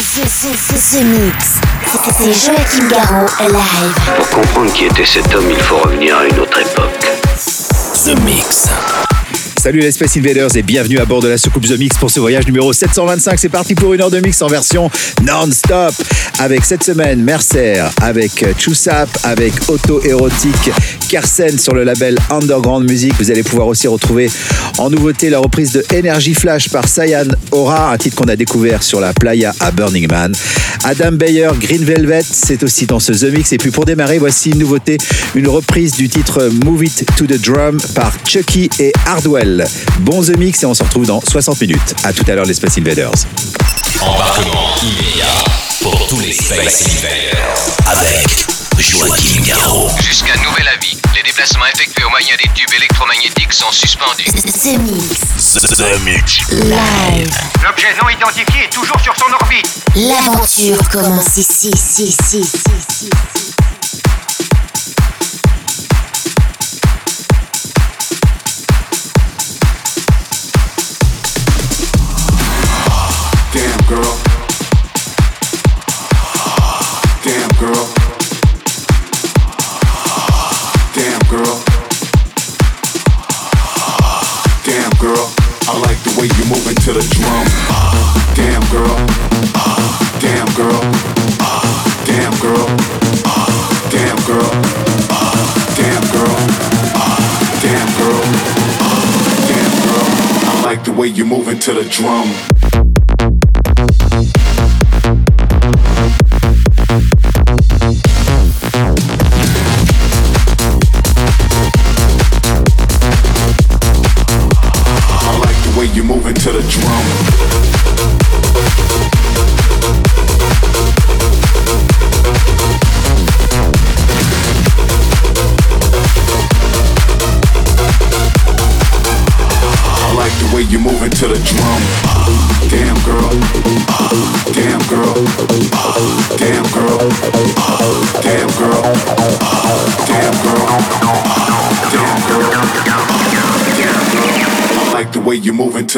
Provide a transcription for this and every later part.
The, the, the, the Mix. C'est Joachim Garraud live. Pour comprendre qui était cet homme, il faut revenir à une autre époque. The Mix. Salut les Space Invaders et bienvenue à bord de la soucoupe The Mix pour ce voyage numéro 725. C'est parti pour une heure de mix en version non-stop avec cette semaine Mercer, avec Chusap, avec Auto Érotique, Kersen sur le label Underground Music. Vous allez pouvoir aussi retrouver en nouveauté la reprise de Energy Flash par Cyan Aura, un titre qu'on a découvert sur la playa à Burning Man. Adam Bayer, Green Velvet, c'est aussi dans ce The Mix. Et puis pour démarrer, voici une nouveauté, une reprise du titre Move It to the Drum par Chucky et Hardwell. Bon The Mix et on se retrouve dans 60 minutes. À tout à l'heure les Space Invaders. Embarquement immédiat pour tous les Space Invaders. Avec Joachim Garraud. Jusqu'à nouvel avis, les déplacements effectués au moyen des tubes électromagnétiques sont suspendus. The Mix. The Mix. Live. L'objet non identifié est toujours sur son orbite. L'aventure commence ici, ici, ici, ici, ici. to the drum.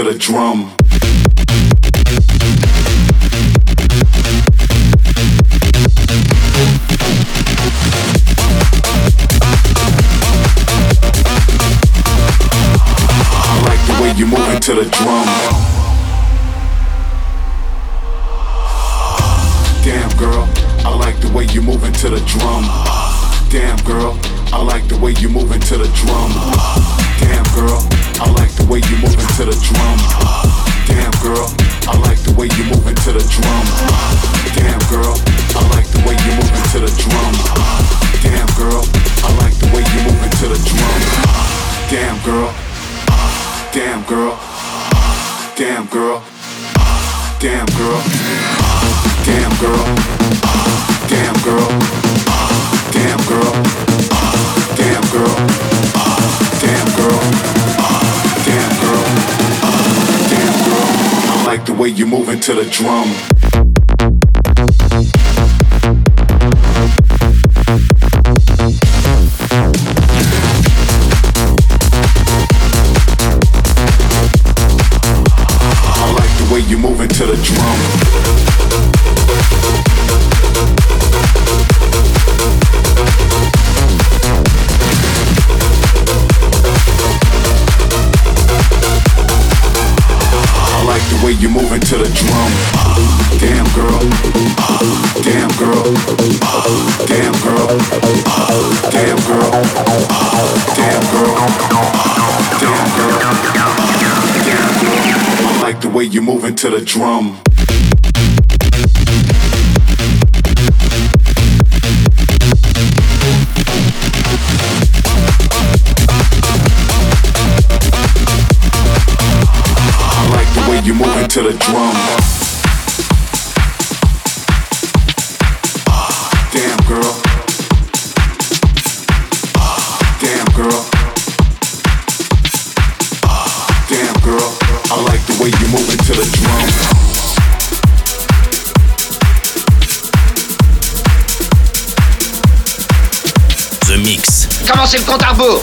Into the drum. I like the way you move into the drum. Damn girl, I like the way you move into the drum. Damn girl, I like the way you move into the drum. Damn girl, I like way you move into the drum. Damn girl, I like the way you move into the drum. Damn girl, I like the way you move into the drum. Damn girl, I like the way you move into the drum. Damn girl. Damn girl. Damn girl. Damn girl. Damn girl. Damn girl. Damn way you're moving to the drum. Into the drum. Damn girl. Damn girl. Damn girl. Damn girl. Damn girl. Damn girl. damn girl. I like the way you're moving to the drum. You move into the drum. Ah, damn girl. Ah, damn girl. Ah, damn girl, I like the way you move into the drum. The Mix. Commencez le compte à rebours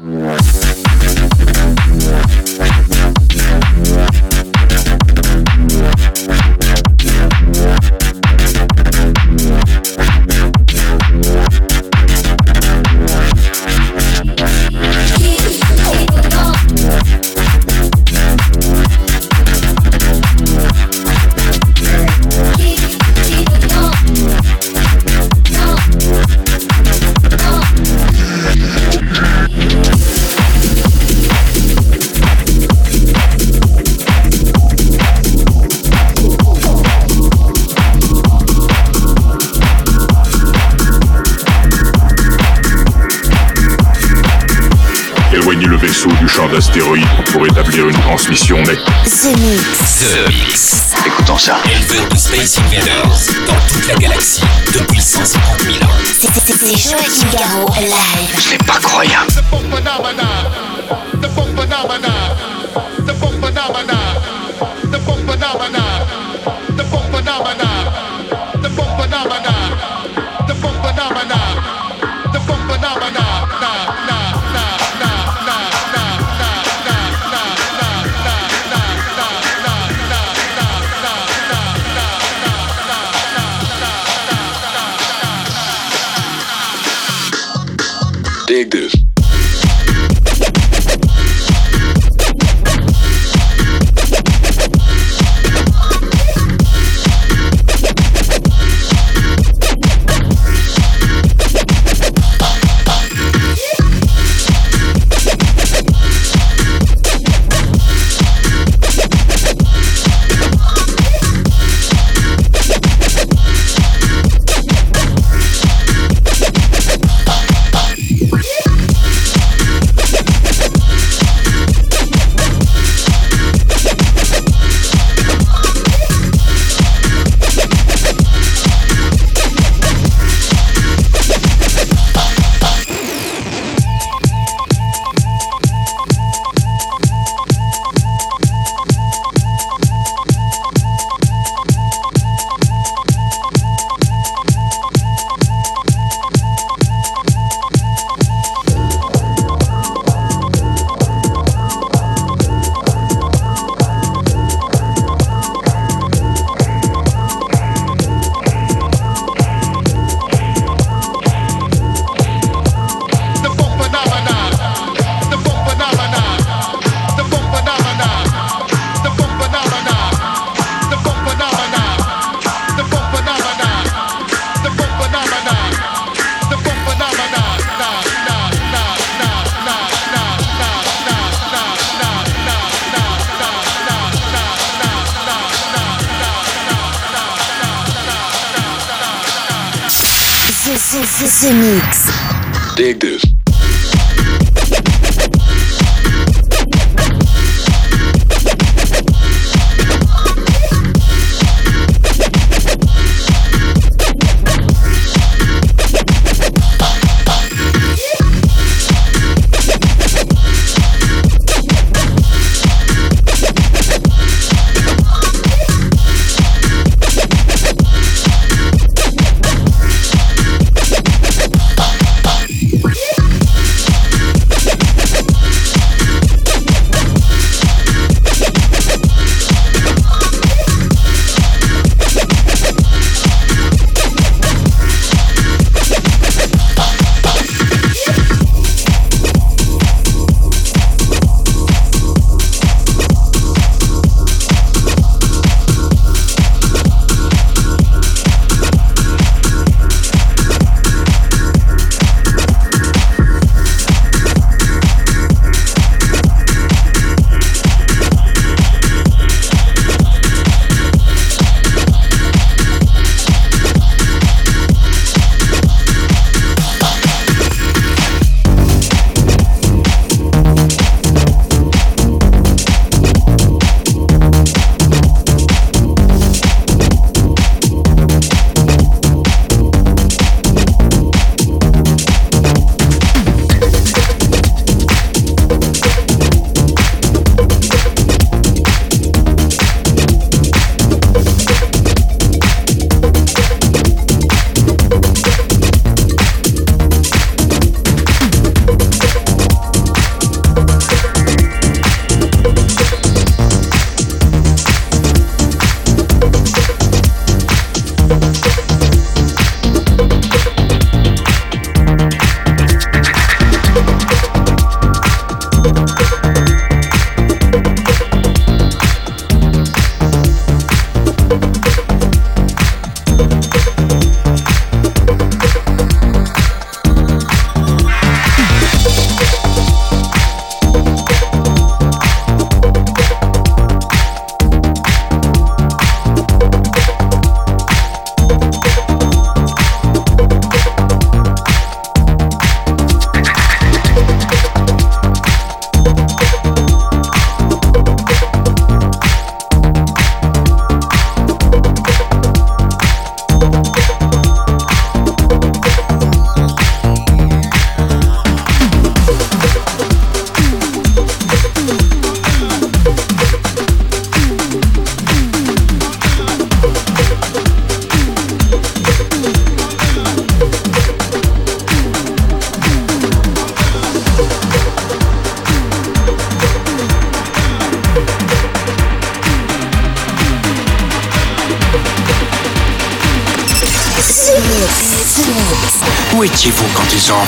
你 Space Invaders dans toute la galaxie depuis 150 000 ans. C'est- Joachim Garraud, live. C'est pas croyable.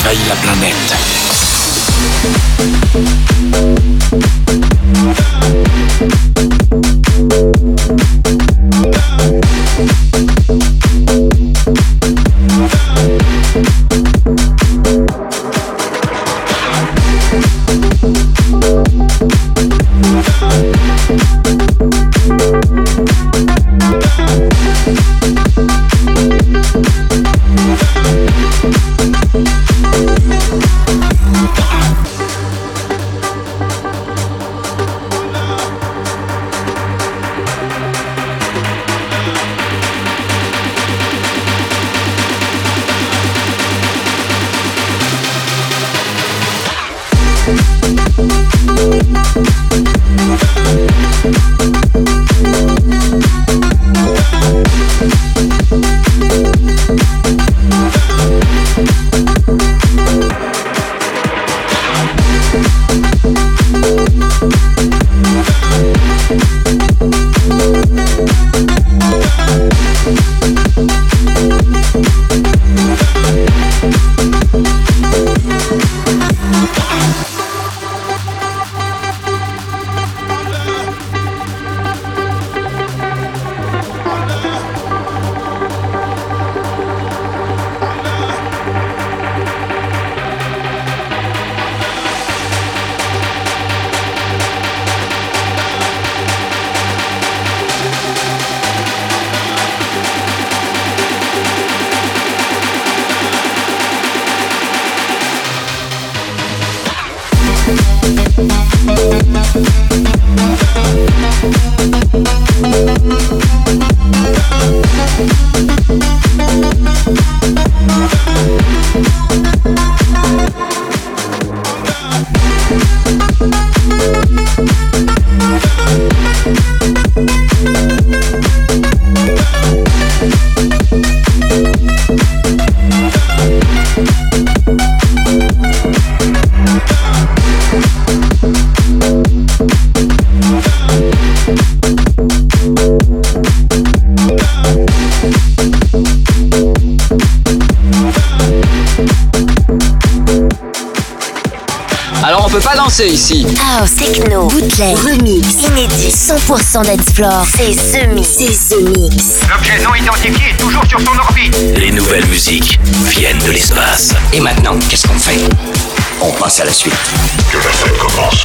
Quand ils ont envahi la balancer ici. House, techno, bootleg, remix, inédit, 100% dance floor. C'est The Mix. C'est Mix. L'objet non identifié est toujours sur son orbite. Les nouvelles musiques viennent de l'espace. Et maintenant, qu'est-ce qu'on fait? On passe à la suite. Que la fête commence.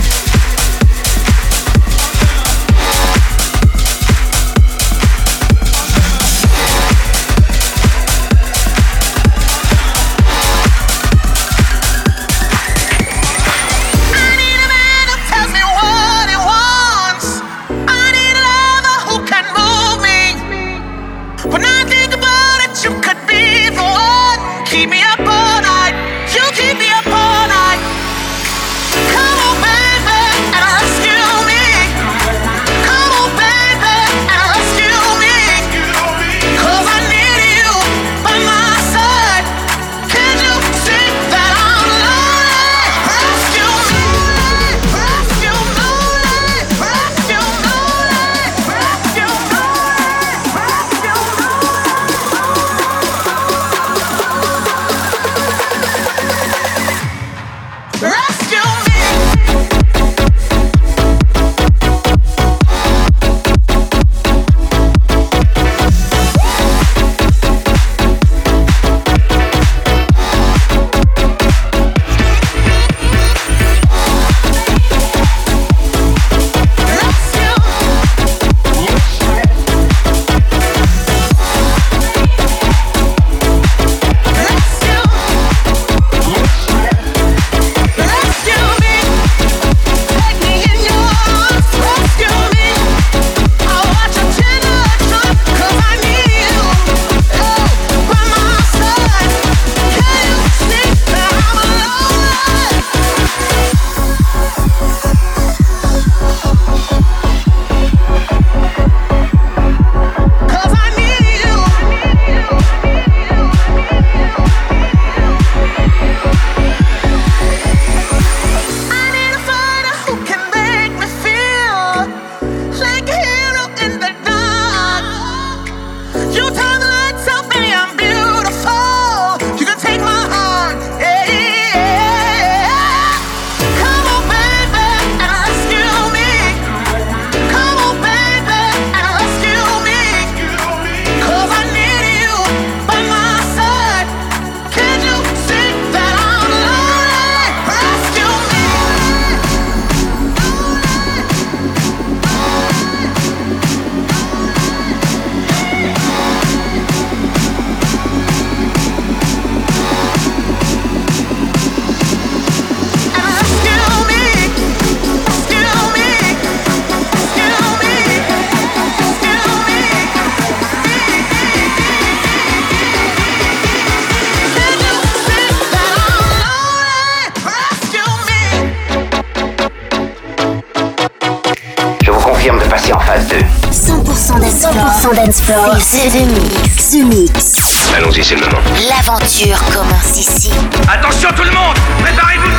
C'est The Mix. The Mix. Allons-y, c'est le moment. L'aventure commence ici. Attention tout le monde Préparez-vous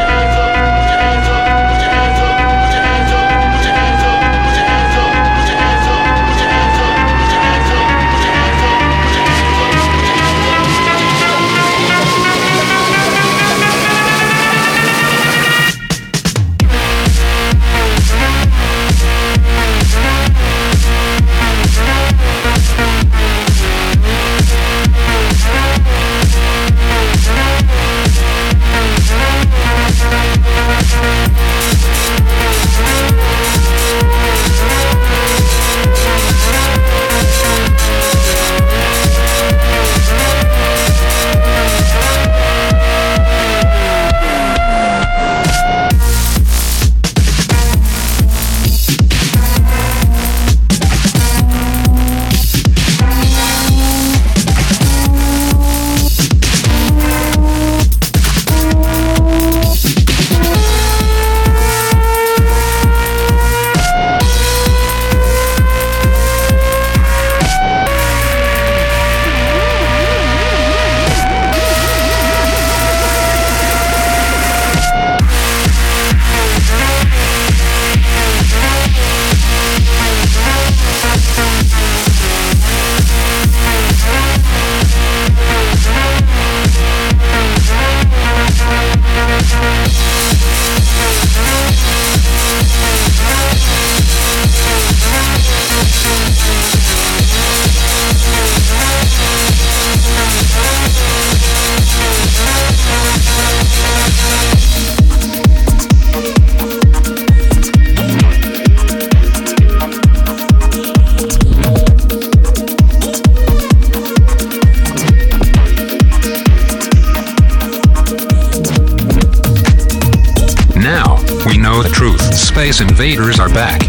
Invaders are back.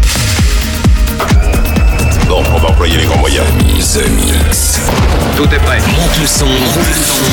Bon, on va employer les grands moyens. Tout est prêt. Monte le son. Bon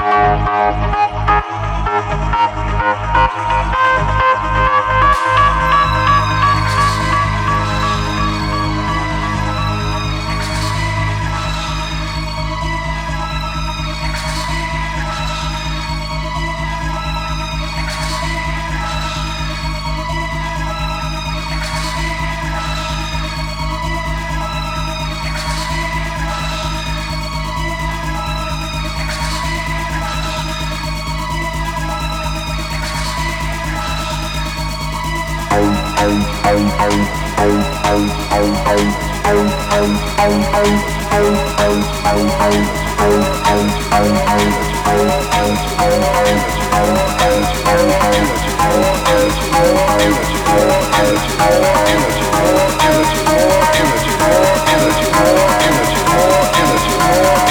energy you.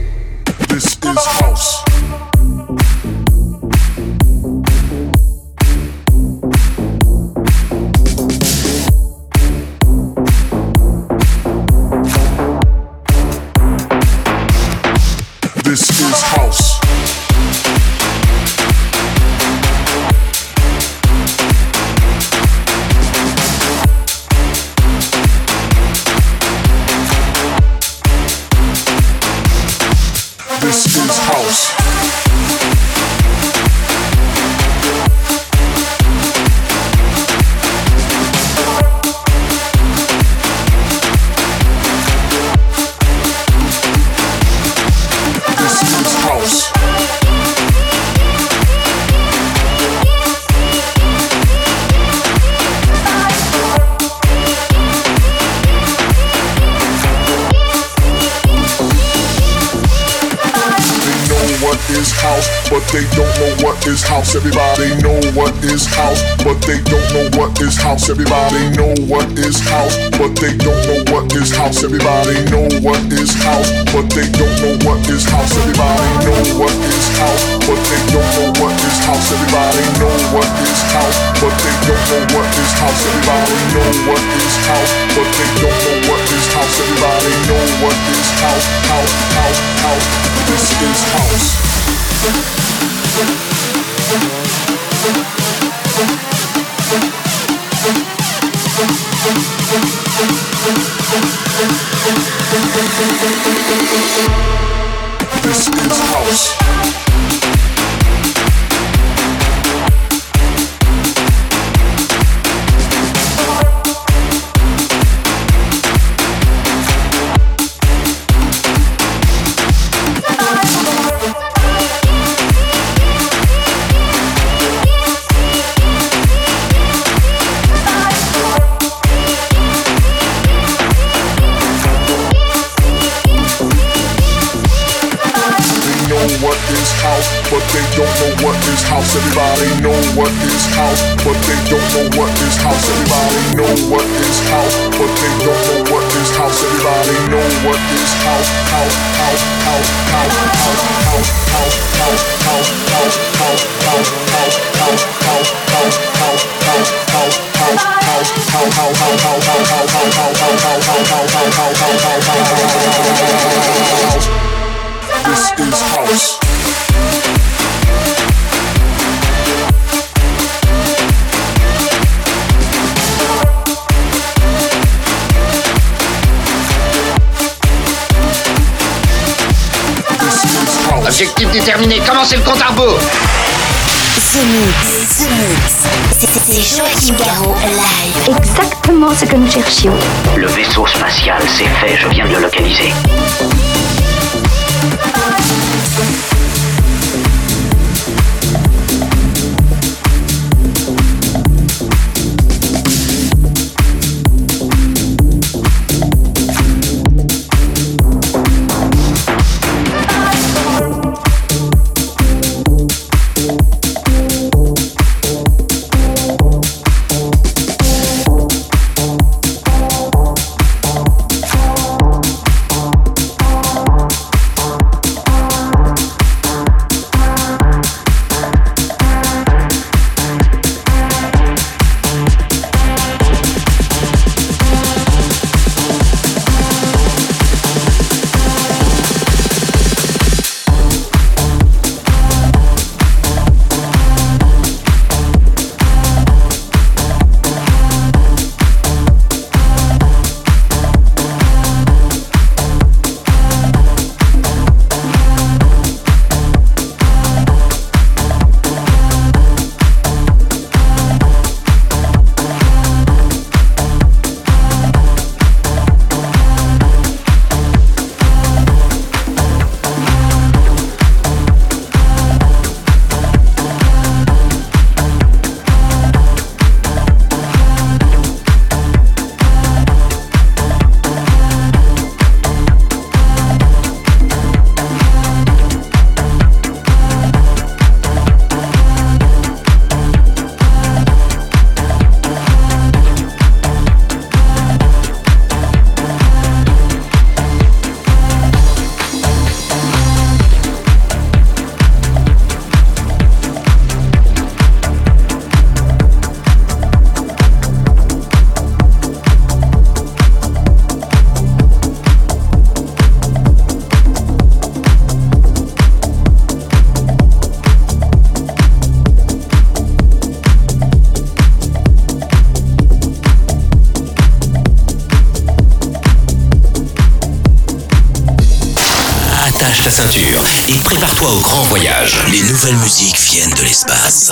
This is house. Is house. Everybody know what is house, but they don't know what is house. Everybody know what is house, but they don't know what is house. Everybody know what is house, but they don't know what is house. Everybody know what is house, but they don't know what house. Everybody know what is house, but they don't know what is house. Everybody know what is house, but they don't know what is house. Everybody know what is house, house, house, house. This is house. This Mix, The Mix. C'est- C'est Joachim Garraud live. Exactement ce que nous cherchions. Le vaisseau spatial, c'est fait, je viens de le localiser. Nouvelles musiques viennent de l'espace.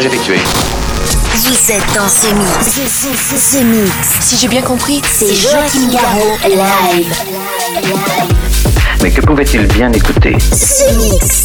Décollage effectué. Vous êtes dans ce mix. Ce, ce, ce, ce mix. Si j'ai bien compris, c'est Joachim Garraud live. Mais que pouvait-il bien écouter? Ce mix.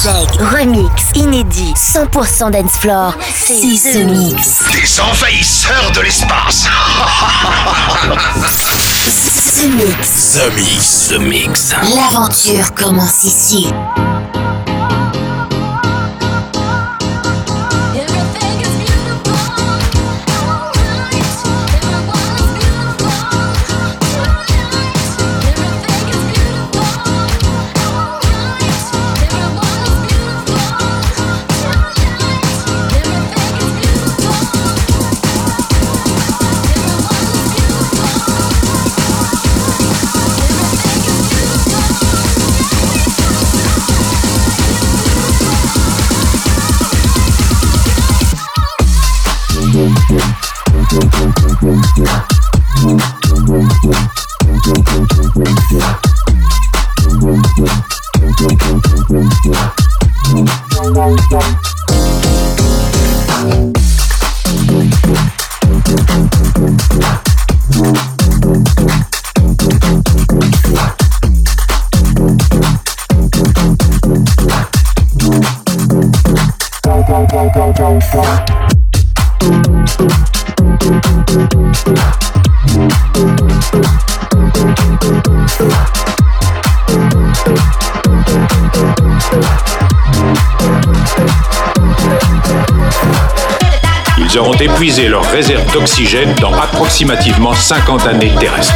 Bootleg, remix, inédit, 100% dance floor. C'est The Mix. Des envahisseurs de l'espace. The Mix. The Mix. The Mix. L'aventure commence ici. Épuisé leurs réserves d'oxygène dans approximativement 50 années terrestres.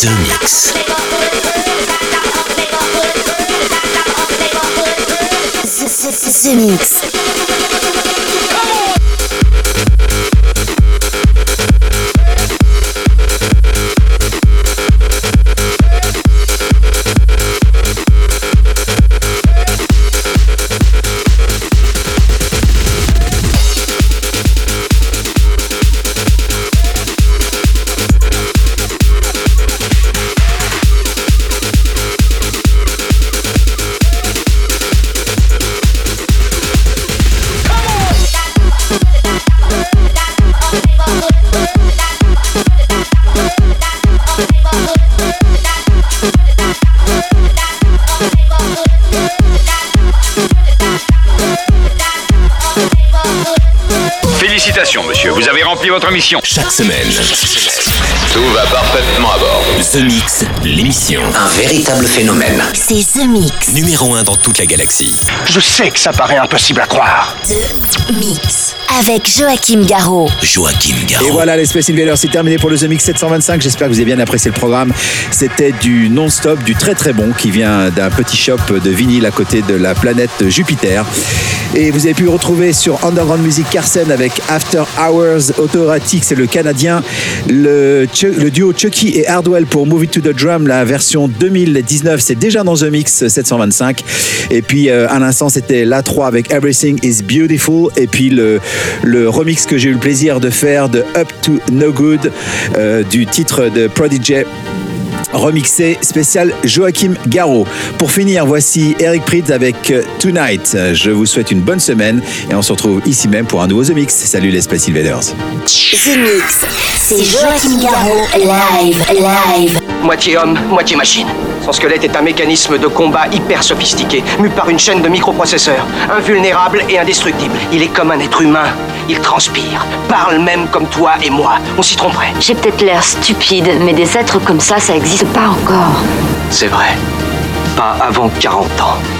The Mix. Shut semaine, Tout va parfaitement à bord. The Mix, l'émission. Un véritable phénomène. C'est The Mix. Numéro 1 dans toute la galaxie. Je sais que ça paraît impossible à croire. The Mix. Avec Joachim Garraud. Joachim Et Garraud. voilà, les Space Invaders, c'est terminé pour le The Mix 725. J'espère que vous avez bien apprécié le programme. C'était du non-stop, du très très bon qui vient d'un petit shop de vinyle à côté de la planète Jupiter. Et vous avez pu retrouver sur Underground Music Carson avec After Hours Autoratic, c'est le Le, duo Chucky et Hardwell pour Move It to the Drum, la version 2019, c'est déjà dans The Mix 725. Et puis euh, à l'instant, c'était l'A3 avec Everything is Beautiful. Et puis le, le remix que j'ai eu le plaisir de faire de Up to No Good euh, du titre de Prodigy remixé spécial Joachim Garraud. Pour finir, voici Eric Prydz avec euh, Tonight. Je vous souhaite une bonne semaine et on se retrouve ici même pour un nouveau The Mix. Salut les Space Invaders. The Mix. C'est Joachim Garraud. Live. Live. Moitié homme, moitié machine. Son squelette est un mécanisme de combat hyper sophistiqué, mu par une chaîne de microprocesseurs, invulnérable et indestructible. Il est comme un être humain. Il transpire, parle même comme toi et moi. On s'y tromperait. J'ai peut-être l'air stupide, mais des êtres comme ça, ça existe pas encore. C'est vrai. Pas avant 40 ans.